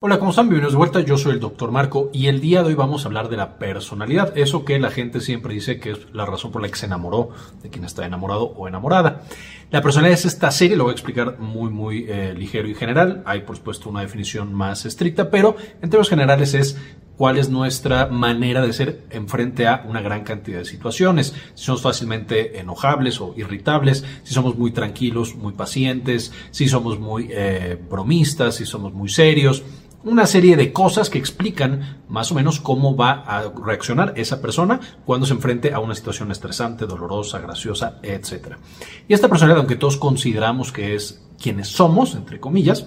Hola, ¿cómo están? Bienvenidos de vuelta. Yo soy el Dr. Marco y el día de hoy vamos a hablar de la personalidad. Eso que la gente siempre dice que es la razón por la que se enamoró de quien está enamorado o enamorada. La personalidad es esta serie, lo voy a explicar muy, muy eh, ligero y general. Hay, por supuesto, una definición más estricta, pero en términos generales es cuál es nuestra manera de ser en frente a una gran cantidad de situaciones. Si somos fácilmente enojables o irritables, si somos muy tranquilos, muy pacientes, si somos muy eh, bromistas, si somos muy serios una serie de cosas que explican más o menos cómo va a reaccionar esa persona cuando se enfrente a una situación estresante, dolorosa, graciosa, etc. Y esta personalidad, aunque todos consideramos que es quienes somos, entre comillas,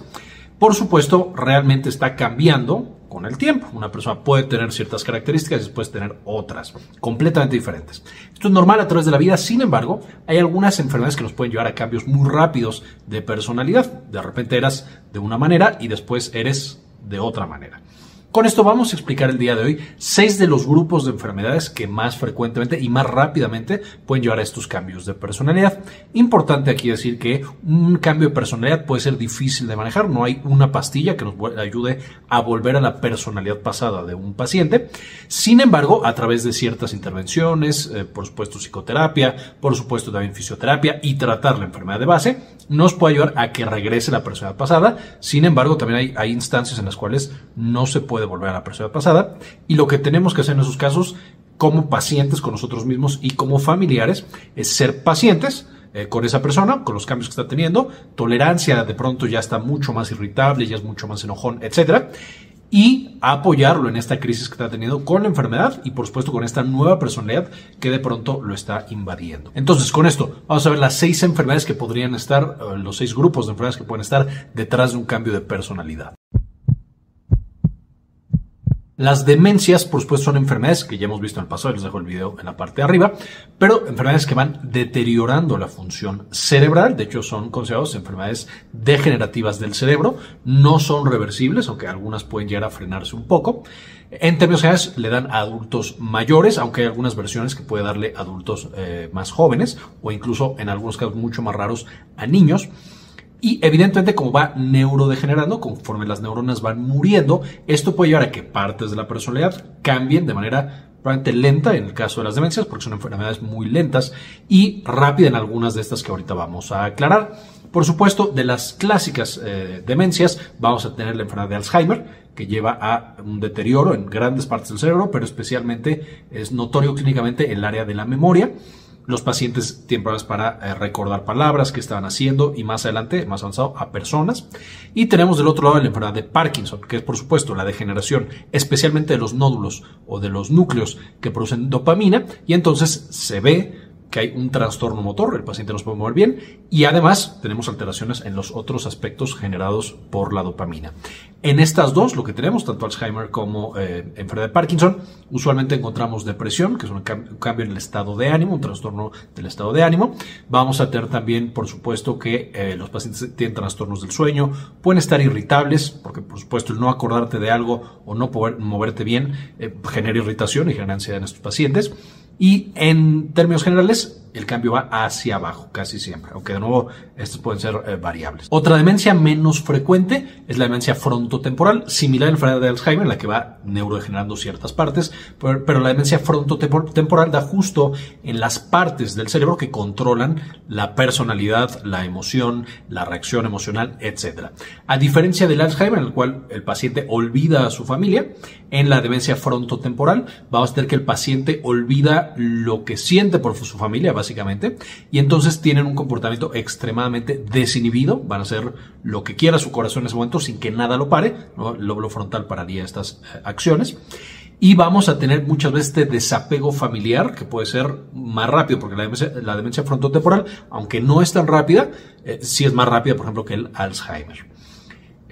por supuesto realmente está cambiando con el tiempo. Una persona puede tener ciertas características y después tener otras, completamente diferentes. Esto es normal a través de la vida, sin embargo, hay algunas enfermedades que nos pueden llevar a cambios muy rápidos de personalidad. De repente eras de una manera y después eres de otra manera. Con esto vamos a explicar el día de hoy seis de los grupos de enfermedades que más frecuentemente y más rápidamente pueden llevar a estos cambios de personalidad. Importante aquí decir que un cambio de personalidad puede ser difícil de manejar, no hay una pastilla que nos ayude a volver a la personalidad pasada de un paciente. Sin embargo, a través de ciertas intervenciones, eh, por supuesto psicoterapia, por supuesto también fisioterapia y tratar la enfermedad de base, nos puede ayudar a que regrese la personalidad pasada. Sin embargo, también hay, hay instancias en las cuales no se puede volver a la persona pasada. Y lo que tenemos que hacer en esos casos, como pacientes con nosotros mismos y como familiares, es ser pacientes eh, con esa persona, con los cambios que está teniendo. Tolerancia de pronto ya está mucho más irritable, ya es mucho más enojón, etcétera y apoyarlo en esta crisis que está teniendo con la enfermedad y por supuesto con esta nueva personalidad que de pronto lo está invadiendo. Entonces con esto vamos a ver las seis enfermedades que podrían estar, eh, los seis grupos de enfermedades que pueden estar detrás de un cambio de personalidad. Las demencias, por supuesto, son enfermedades que ya hemos visto en el pasado, les dejo el video en la parte de arriba, pero enfermedades que van deteriorando la función cerebral, de hecho son consideradas enfermedades degenerativas del cerebro, no son reversibles, aunque algunas pueden llegar a frenarse un poco. En términos generales, le dan a adultos mayores, aunque hay algunas versiones que puede darle a adultos eh, más jóvenes o incluso en algunos casos mucho más raros a niños. Y evidentemente, como va neurodegenerando, conforme las neuronas van muriendo, esto puede llevar a que partes de la personalidad cambien de manera probablemente lenta en el caso de las demencias, porque son enfermedades muy lentas, y rápida en algunas de estas que ahorita vamos a aclarar. Por supuesto, de las clásicas eh, demencias, vamos a tener la enfermedad de Alzheimer, que lleva a un deterioro en grandes partes del cerebro, pero especialmente es notorio clínicamente en el área de la memoria. Los pacientes tienen problemas para eh, recordar palabras que estaban haciendo y más adelante, más avanzado, a personas. Y tenemos del otro lado la enfermedad de Parkinson, que es por supuesto la degeneración, especialmente de los nódulos o de los núcleos que producen dopamina. Y entonces se ve que hay un trastorno motor, el paciente no se puede mover bien y además tenemos alteraciones en los otros aspectos generados por la dopamina. En estas dos, lo que tenemos, tanto Alzheimer como eh, enfermedad de Parkinson, usualmente encontramos depresión, que es un, cambio en el estado de ánimo, un trastorno del estado de ánimo. Vamos a tener también, por supuesto, que eh, los pacientes tienen trastornos del sueño, pueden estar irritables, porque por supuesto el no acordarte de algo o no poder moverte bien eh, genera irritación y genera ansiedad en estos pacientes. Y en términos generales, el cambio va hacia abajo casi siempre, aunque de nuevo estos pueden ser eh, variables. Otra demencia menos frecuente es la demencia frontotemporal, similar a la enfermedad de Alzheimer, en la que va neurodegenerando ciertas partes, pero, la demencia frontotemporal da justo en las partes del cerebro que controlan la personalidad, la emoción, la reacción emocional, etc. A diferencia del Alzheimer, en el cual el paciente olvida a su familia, en la demencia frontotemporal vamos a tener que el paciente olvida lo que siente por su familia, básicamente, y entonces tienen un comportamiento extremadamente desinhibido, van a hacer lo que quiera su corazón en ese momento sin que nada lo pare, el lóbulo frontal pararía estas eh, acciones. Y vamos a tener muchas veces este desapego familiar, que puede ser más rápido, porque la demencia, la demencia frontotemporal, aunque no es tan rápida, eh, sí es más rápida, por ejemplo, que el Alzheimer.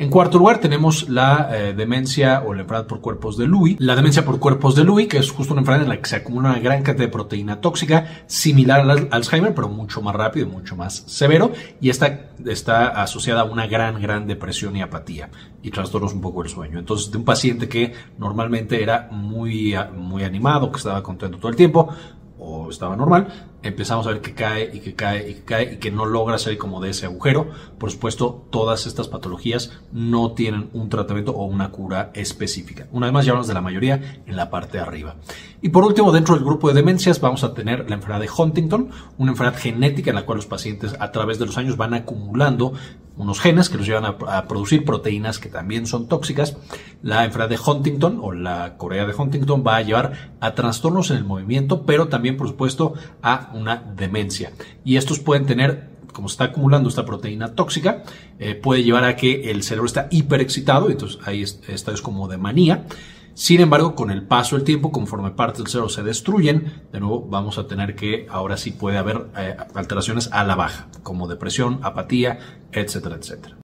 En cuarto lugar tenemos la eh, demencia o la enfermedad por cuerpos de Lewy. La demencia por cuerpos de Lewy, que es justo una enfermedad en la que se acumula una gran cantidad de proteína tóxica, similar al Alzheimer, pero mucho más rápido y mucho más severo. Y esta está asociada a una gran, gran depresión y apatía y trastornos un poco del sueño. Entonces, de un paciente que normalmente era muy, muy animado, que estaba contento todo el tiempo, o estaba normal, empezamos a ver que cae y que cae y que cae y que no logra salir como de ese agujero. Por supuesto, todas estas patologías no tienen un tratamiento o una cura específica. Una vez más, ya hablamos de la mayoría en la parte de arriba. Y por último, dentro del grupo de demencias vamos a tener la enfermedad de Huntington, una enfermedad genética en la cual los pacientes a través de los años van acumulando unos genes que los llevan a, producir proteínas que también son tóxicas. La enfermedad de Huntington o la Corea de Huntington va a llevar a trastornos en el movimiento, pero también, por supuesto, a una demencia. Y estos pueden tener como está acumulando esta proteína tóxica, eh, puede llevar a que el cerebro está hiperexcitado, entonces ahí está es como de manía. Sin embargo, con el paso del tiempo, conforme partes del cerebro se destruyen, de nuevo vamos a tener que ahora sí puede haber eh, alteraciones a la baja, como depresión, apatía, etcétera, etcétera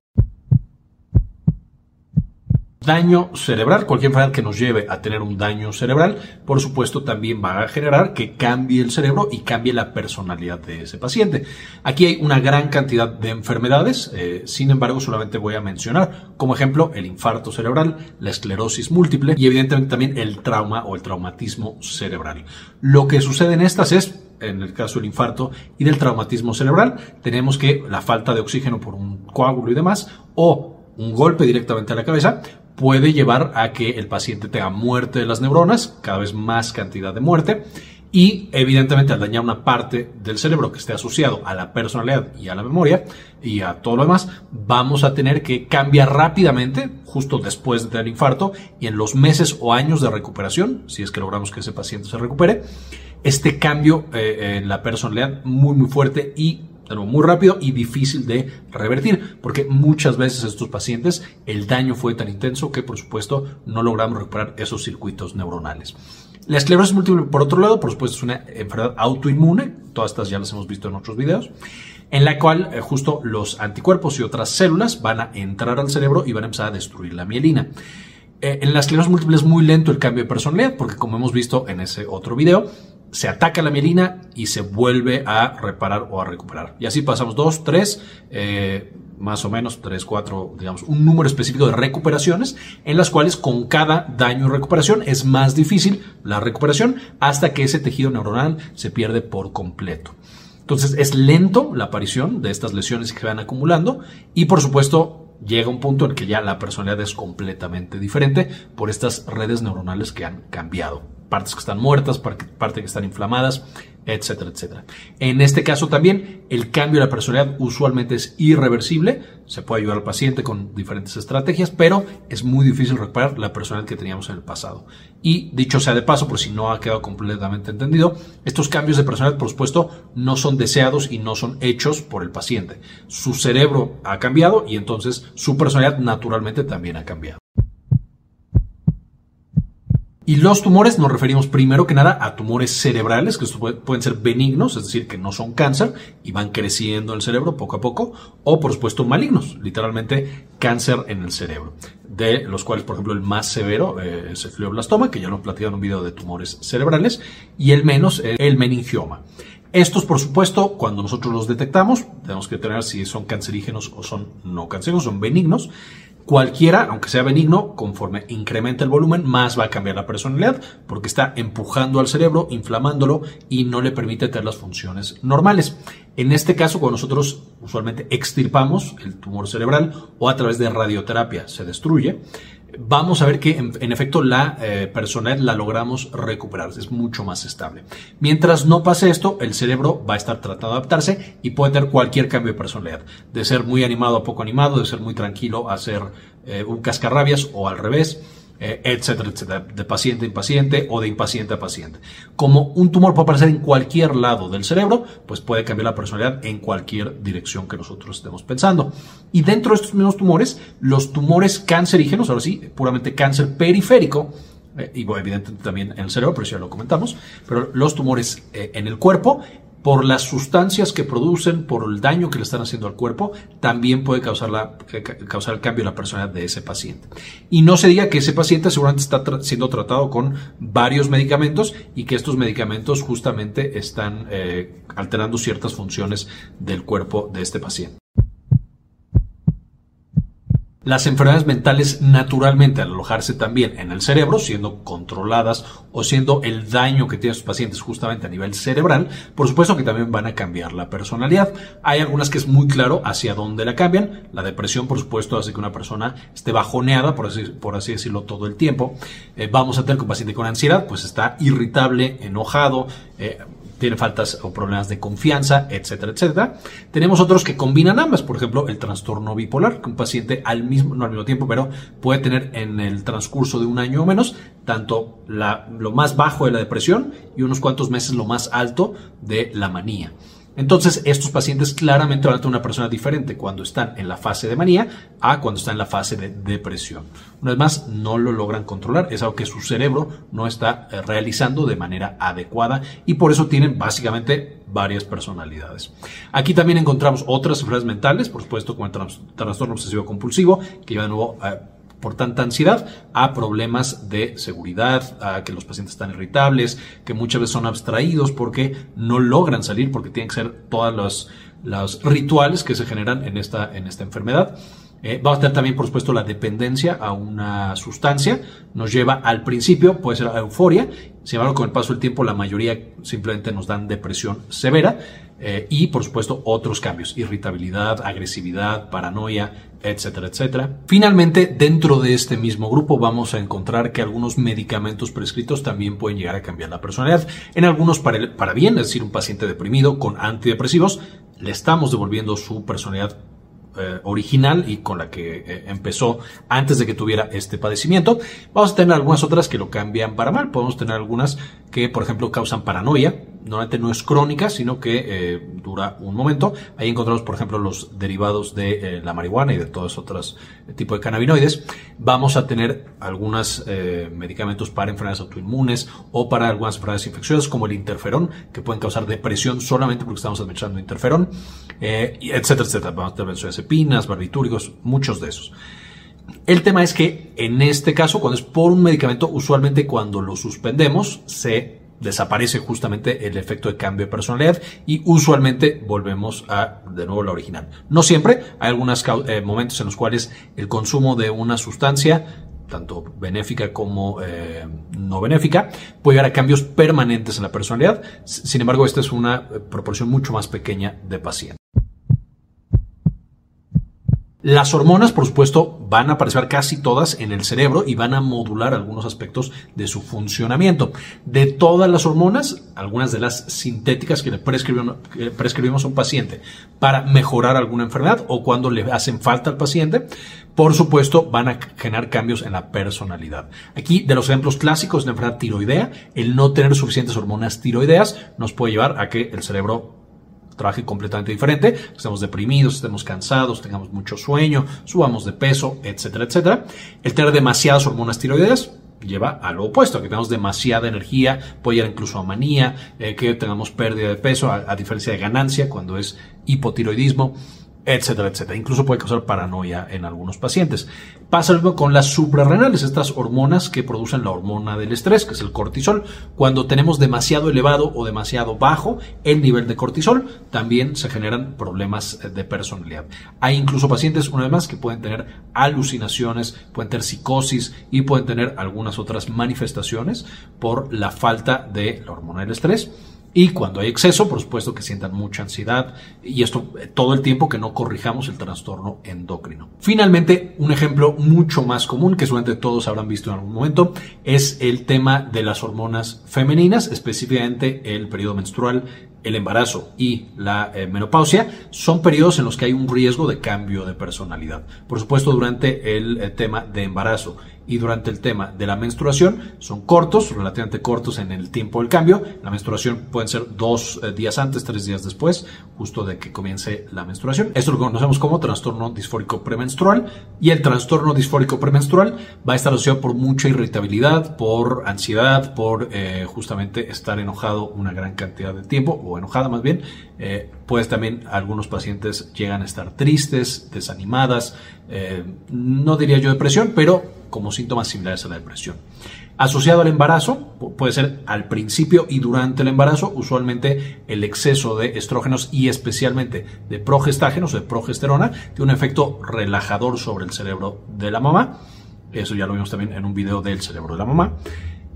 daño cerebral, cualquier enfermedad que nos lleve a tener un daño cerebral, por supuesto también va a generar que cambie el cerebro y cambie la personalidad de ese paciente. Aquí hay una gran cantidad de enfermedades, eh, sin embargo solamente voy a mencionar como ejemplo el infarto cerebral, la esclerosis múltiple y evidentemente también el trauma o el traumatismo cerebral. Lo que sucede en estas es en el caso del infarto y del traumatismo cerebral, tenemos que la falta de oxígeno por un coágulo y demás, o un golpe directamente a la cabeza, puede llevar a que el paciente tenga muerte de las neuronas, cada vez más cantidad de muerte, y evidentemente al dañar una parte del cerebro que esté asociado a la personalidad y a la memoria y a todo lo demás, vamos a tener que cambiar rápidamente justo después de tener infarto y en los meses o años de recuperación, si es que logramos que ese paciente se recupere, este cambio eh, en la personalidad muy muy fuerte y muy rápido y difícil de revertir, porque muchas veces estos pacientes el daño fue tan intenso que por supuesto no logramos recuperar esos circuitos neuronales. La esclerosis múltiple, por otro lado, por supuesto es una enfermedad autoinmune, todas estas ya las hemos visto en otros videos, en la cual eh, justo los anticuerpos y otras células van a entrar al cerebro y van a empezar a destruir la mielina. Eh, en la esclerosis múltiple es muy lento el cambio de personalidad, porque como hemos visto en ese otro video, se ataca la mielina y se vuelve a reparar o a recuperar. Y así pasamos dos, tres, eh, más o menos tres, cuatro, digamos, un número específico de recuperaciones en las cuales con cada daño y recuperación es más difícil la recuperación hasta que ese tejido neuronal se pierde por completo. Entonces es lento la aparición de estas lesiones que se van acumulando y por supuesto llega un punto en que ya la personalidad es completamente diferente por estas redes neuronales que han cambiado partes que están muertas, partes que están inflamadas, etcétera, etcétera. En este caso también, el cambio de la personalidad usualmente es irreversible. Se puede ayudar al paciente con diferentes estrategias, pero es muy difícil recuperar la personalidad que teníamos en el pasado. Y dicho sea de paso, por si no ha quedado completamente entendido, estos cambios de personalidad, por supuesto, no son deseados y no son hechos por el paciente. Su cerebro ha cambiado y entonces su personalidad naturalmente también ha cambiado. Y los tumores nos referimos primero que nada a tumores cerebrales, que pueden ser benignos, es decir, que no son cáncer y van creciendo en el cerebro poco a poco, o por supuesto malignos, literalmente cáncer en el cerebro, de los cuales, por ejemplo, el más severo eh, es el glioblastoma, que ya lo platicado en un video de tumores cerebrales, y el menos, eh, el meningioma. Estos, por supuesto, cuando nosotros los detectamos, tenemos que tener si son cancerígenos o son no cancerígenos, son benignos. Cualquiera, aunque sea benigno, conforme incrementa el volumen, más va a cambiar la personalidad, porque está empujando al cerebro, inflamándolo y no le permite tener las funciones normales. En este caso, cuando nosotros usualmente extirpamos el tumor cerebral o a través de radioterapia se destruye, vamos a ver que en, efecto la eh, personalidad la logramos recuperar, es mucho más estable. Mientras no pase esto, el cerebro va a estar tratando de adaptarse y puede tener cualquier cambio de personalidad, de ser muy animado a poco animado, de ser muy tranquilo a ser eh, un cascarrabias o al revés. Eh, etcétera, etcétera, de paciente a impaciente o de impaciente a paciente. Como un tumor puede aparecer en cualquier lado del cerebro, pues puede cambiar la personalidad en cualquier dirección que nosotros estemos pensando. Y dentro de estos mismos tumores, los tumores cancerígenos, ahora sí, puramente cáncer periférico, eh, y evidentemente también en el cerebro, pero ya lo comentamos, pero los tumores eh, en el cuerpo por las sustancias que producen, por el daño que le están haciendo al cuerpo, también puede causar, la, causar el cambio en la personalidad de ese paciente. Y no se diga que ese paciente seguramente está siendo tratado con varios medicamentos y que estos medicamentos justamente están eh, alterando ciertas funciones del cuerpo de este paciente. Las enfermedades mentales naturalmente al alojarse también en el cerebro, siendo controladas o siendo el daño que tienen sus pacientes justamente a nivel cerebral, por supuesto que también van a cambiar la personalidad. Hay algunas que es muy claro hacia dónde la cambian. La depresión, por supuesto, hace que una persona esté bajoneada, por así, por así decirlo, todo el tiempo. Eh, vamos a tener un paciente con ansiedad, pues está irritable, enojado, eh, tiene faltas o problemas de confianza, etcétera, etcétera. Tenemos otros que combinan ambas, por ejemplo, el trastorno bipolar, que un paciente al mismo, no al mismo tiempo, pero puede tener en el transcurso de un año o menos, tanto la, lo más bajo de la depresión y unos cuantos meses lo más alto de la manía. Entonces, estos pacientes claramente van a tener una persona diferente cuando están en la fase de manía a cuando están en la fase de depresión. Una vez más, no lo logran controlar, es algo que su cerebro no está eh, realizando de manera adecuada y por eso tienen básicamente varias personalidades. Aquí también encontramos otras enfermedades mentales, por supuesto, como el trastorno obsesivo compulsivo, que lleva de nuevo a por tanta ansiedad a problemas de seguridad, a que los pacientes están irritables, que muchas veces son abstraídos porque no logran salir porque tienen que ser todos los, los rituales que se generan en esta, en esta enfermedad. Eh, va a tener también, por supuesto, la dependencia a una sustancia. Nos lleva al principio, puede ser euforia. Sin embargo, con el paso del tiempo, la mayoría simplemente nos dan depresión severa. Eh, y, por supuesto, otros cambios. Irritabilidad, agresividad, paranoia, etcétera, etcétera. Finalmente, dentro de este mismo grupo vamos a encontrar que algunos medicamentos prescritos también pueden llegar a cambiar la personalidad. En algunos para, para bien, es decir, un paciente deprimido con antidepresivos, le estamos devolviendo su personalidad eh, original y con la que eh, empezó antes de que tuviera este padecimiento. Vamos a tener algunas otras que lo cambian para mal. Podemos tener algunas que, por ejemplo, causan paranoia. Normalmente no es crónica, sino que eh, dura un momento. Ahí encontramos, por ejemplo, los derivados de la marihuana y de todos otros tipos de cannabinoides. Vamos a tener algunos medicamentos para enfermedades autoinmunes o para algunas enfermedades infecciosas, como el interferón, que pueden causar depresión solamente porque estamos administrando interferón, etcétera, etcétera. Vamos a tener pinas, barbitúricos, muchos de esos. El tema es que en este caso, cuando es por un medicamento, usualmente cuando lo suspendemos, se desaparece justamente el efecto de cambio de personalidad y usualmente volvemos a de nuevo la original. No siempre, hay algunos eh, momentos en los cuales el consumo de una sustancia tanto benéfica como eh, no benéfica, puede llegar a cambios permanentes en la personalidad. Sin embargo, esta es una eh, proporción mucho más pequeña de pacientes. Las hormonas, por supuesto, van a aparecer casi todas en el cerebro y van a modular algunos aspectos de su funcionamiento. De todas las hormonas, algunas de las sintéticas que le prescribimos, a un paciente para mejorar alguna enfermedad o cuando le hacen falta al paciente, por supuesto, van a generar cambios en la personalidad. Aquí, de los ejemplos clásicos de enfermedad tiroidea, el no tener suficientes hormonas tiroideas nos puede llevar a que el cerebro trabaje completamente diferente, estemos deprimidos, estemos cansados, tengamos mucho sueño, subamos de peso, etcétera, etcétera. El tener demasiadas hormonas tiroideas lleva a lo opuesto, que tengamos demasiada energía, puede llegar incluso a manía, eh, que tengamos pérdida de peso, a diferencia de ganancia cuando es hipotiroidismo etcétera, etcétera. Incluso puede causar paranoia en algunos pacientes. Pasa lo mismo con las suprarrenales, estas hormonas que producen la hormona del estrés, que es el cortisol. Cuando tenemos demasiado elevado o demasiado bajo el nivel de cortisol, también se generan problemas de personalidad. Hay incluso pacientes, una vez más, que pueden tener alucinaciones, pueden tener psicosis y pueden tener algunas otras manifestaciones por la falta de la hormona del estrés y cuando hay exceso, por supuesto que sientan mucha ansiedad y esto eh, todo el tiempo que no corrijamos el trastorno endocrino. Finalmente, un ejemplo mucho más común que seguramente todos habrán visto en algún momento es el tema de las hormonas femeninas, específicamente el periodo menstrual el embarazo y la eh, menopausia son periodos en los que hay un riesgo de cambio de personalidad. Por supuesto, durante el eh, tema de embarazo y durante el tema de la menstruación son cortos, relativamente cortos en el tiempo del cambio. La menstruación pueden ser dos eh, días antes, tres días después, justo de que comience la menstruación. Esto lo conocemos como trastorno disfórico premenstrual y el trastorno disfórico premenstrual va a estar asociado por mucha irritabilidad, por ansiedad, por justamente estar enojado una gran cantidad de tiempo o enojada más bien, eh, Pues también algunos pacientes llegan a estar tristes, desanimadas, eh, no diría yo depresión, pero como síntomas similares a la depresión. Asociado al embarazo, puede ser al principio y durante el embarazo, usualmente el exceso de estrógenos y especialmente de progestágenos de progesterona tiene un efecto relajador sobre el cerebro de la mamá. Eso ya lo vimos también en un video del cerebro de la mamá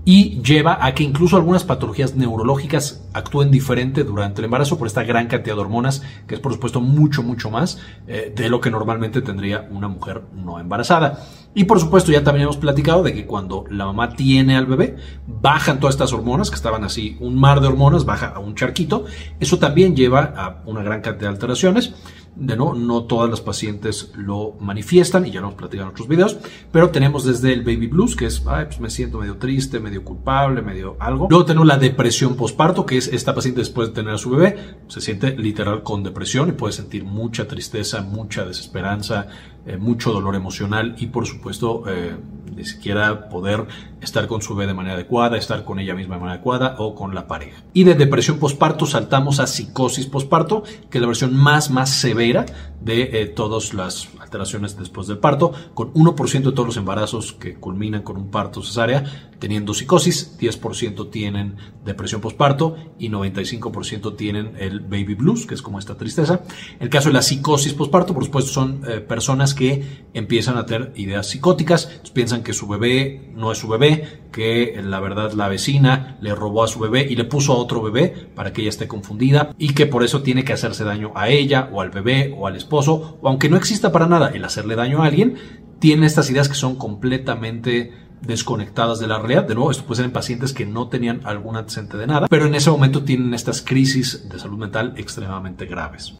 y lleva a que incluso algunas patologías neurológicas actúen diferente durante el embarazo por esta gran cantidad de hormonas, que es por supuesto mucho, mucho más eh, de lo que normalmente tendría una mujer no embarazada. Y por supuesto ya también hemos platicado de que cuando la mamá tiene al bebé, bajan todas estas hormonas, que estaban así, un mar de hormonas, baja a un charquito. Eso también lleva a una gran cantidad de alteraciones de no, no todas las pacientes lo manifiestan y ya lo hemos platicado en otros videos, pero tenemos desde el baby blues, que es, ay, pues me siento medio triste, medio culpable, medio algo. Luego tenemos la depresión postparto, que es esta paciente después de tener a su bebé, se siente literal con depresión y puede sentir mucha tristeza, mucha desesperanza, eh, mucho dolor emocional y por supuesto eh, ni siquiera poder estar con su bebé de manera adecuada, estar con ella misma de manera adecuada o con la pareja. Y de depresión postparto saltamos a psicosis postparto, que es la versión más, más severa de eh, todas las alteraciones después del parto, con 1% de todos los embarazos que culminan con un parto cesárea teniendo psicosis, 10% tienen depresión postparto y 95% tienen el baby blues, que es como esta tristeza. El caso de la psicosis postparto, por supuesto, son eh, personas que empiezan a tener ideas psicóticas, piensan que su bebé no es su bebé, que la verdad la vecina le robó a su bebé y le puso a otro bebé para que ella esté confundida y que por eso tiene que hacerse daño a ella o al bebé o al esposo, o aunque no exista para nada el hacerle daño a alguien, tienen estas ideas que son completamente desconectadas de la realidad. De nuevo, esto puede ser en pacientes que no tenían algún antecedente de nada, pero en ese momento tienen estas crisis de salud mental extremadamente graves.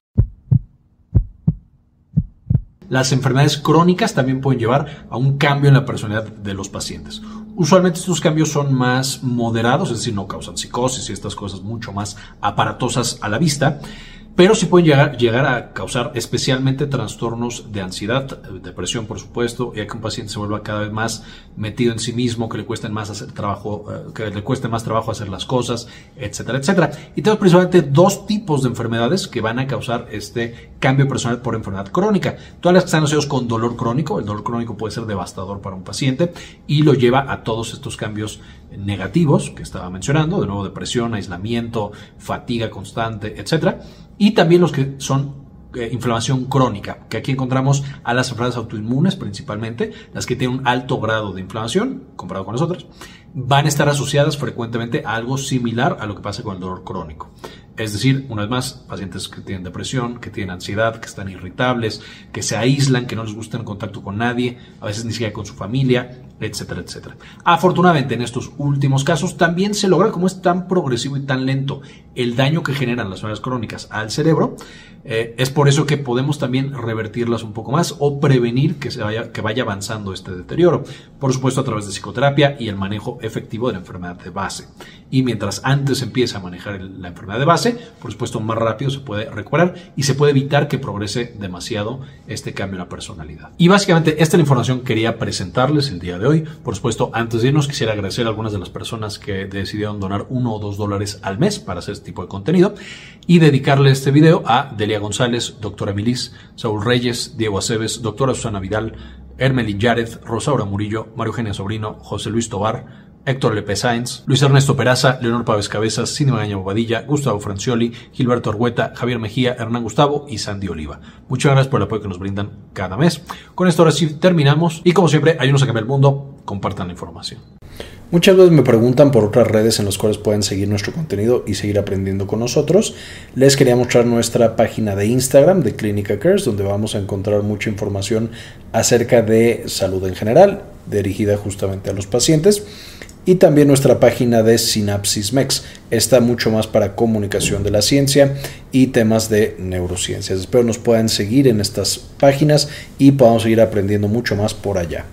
Las enfermedades crónicas también pueden llevar a un cambio en la personalidad de los pacientes. Usualmente estos cambios son más moderados, es decir, no causan psicosis y estas cosas mucho más aparatosas a la vista pero sí pueden llegar, a causar especialmente trastornos de ansiedad, depresión por supuesto, y que un paciente se vuelva cada vez más metido en sí mismo, que le cueste más hacer trabajo, eh, que le cueste más trabajo hacer las cosas, etcétera, etcétera. Y tenemos principalmente dos tipos de enfermedades que van a causar este cambio personal por enfermedad crónica. Todas las que están asociadas con dolor crónico, el dolor crónico puede ser devastador para un paciente y lo lleva a todos estos cambios negativos que estaba mencionando, de nuevo depresión, aislamiento, fatiga constante, etcétera y también los que son eh, inflamación crónica, que aquí encontramos a las enfermedades autoinmunes principalmente, las que tienen un alto grado de inflamación comparado con las otras, van a estar asociadas frecuentemente a algo similar a lo que pasa con el dolor crónico. Es decir, una vez más, pacientes que tienen depresión, que tienen ansiedad, que están irritables, que se aíslan, que no les gusta el contacto con nadie, a veces ni siquiera con su familia, etcétera, etcétera. Afortunadamente, en estos últimos casos también se logra, como es tan progresivo y tan lento el daño que generan las enfermedades crónicas al cerebro, eh, es por eso que podemos también revertirlas un poco más o prevenir que, se vaya, que vaya avanzando este deterioro. Por supuesto, a través de psicoterapia y el manejo efectivo de la enfermedad de base. Y mientras antes empieza a manejar la enfermedad de base, por supuesto, más rápido se puede recuperar y se puede evitar que progrese demasiado este cambio en la personalidad. Y básicamente, esta es la información que quería presentarles el día de hoy. Por supuesto, antes de irnos, quisiera agradecer a algunas de las personas que decidieron donar uno o dos dólares al mes para hacer este tipo de contenido y dedicarle este video a Delia González, doctora Milis, Saúl Reyes, Diego Aceves, doctora Susana Vidal, Hermelin Yared, Rosaura Murillo, Mario Eugenia Sobrino, José Luis Tobar, Héctor Lepe Sáenz, Luis Ernesto Peraza, Leonor Pávez Cabezas, Cinema Magaña Bobadilla, Gustavo Francioli, Gilberto Argueta, Javier Mejía, Hernán Gustavo y Sandy Oliva. Muchas gracias por el apoyo que nos brindan cada mes. Con esto ahora sí terminamos y como siempre, ayúdenos a cambiar el mundo, compartan la información. Muchas veces me preguntan por otras redes en las cuales pueden seguir nuestro contenido y seguir aprendiendo con nosotros. Les quería mostrar nuestra página de Instagram de Clínica Cares, donde vamos a encontrar mucha información acerca de salud en general, dirigida justamente a los pacientes. Y también nuestra página de Synapsis Mex. Está mucho más para comunicación de la ciencia y temas de neurociencias. Espero nos puedan seguir en estas páginas y podamos seguir aprendiendo mucho más por allá.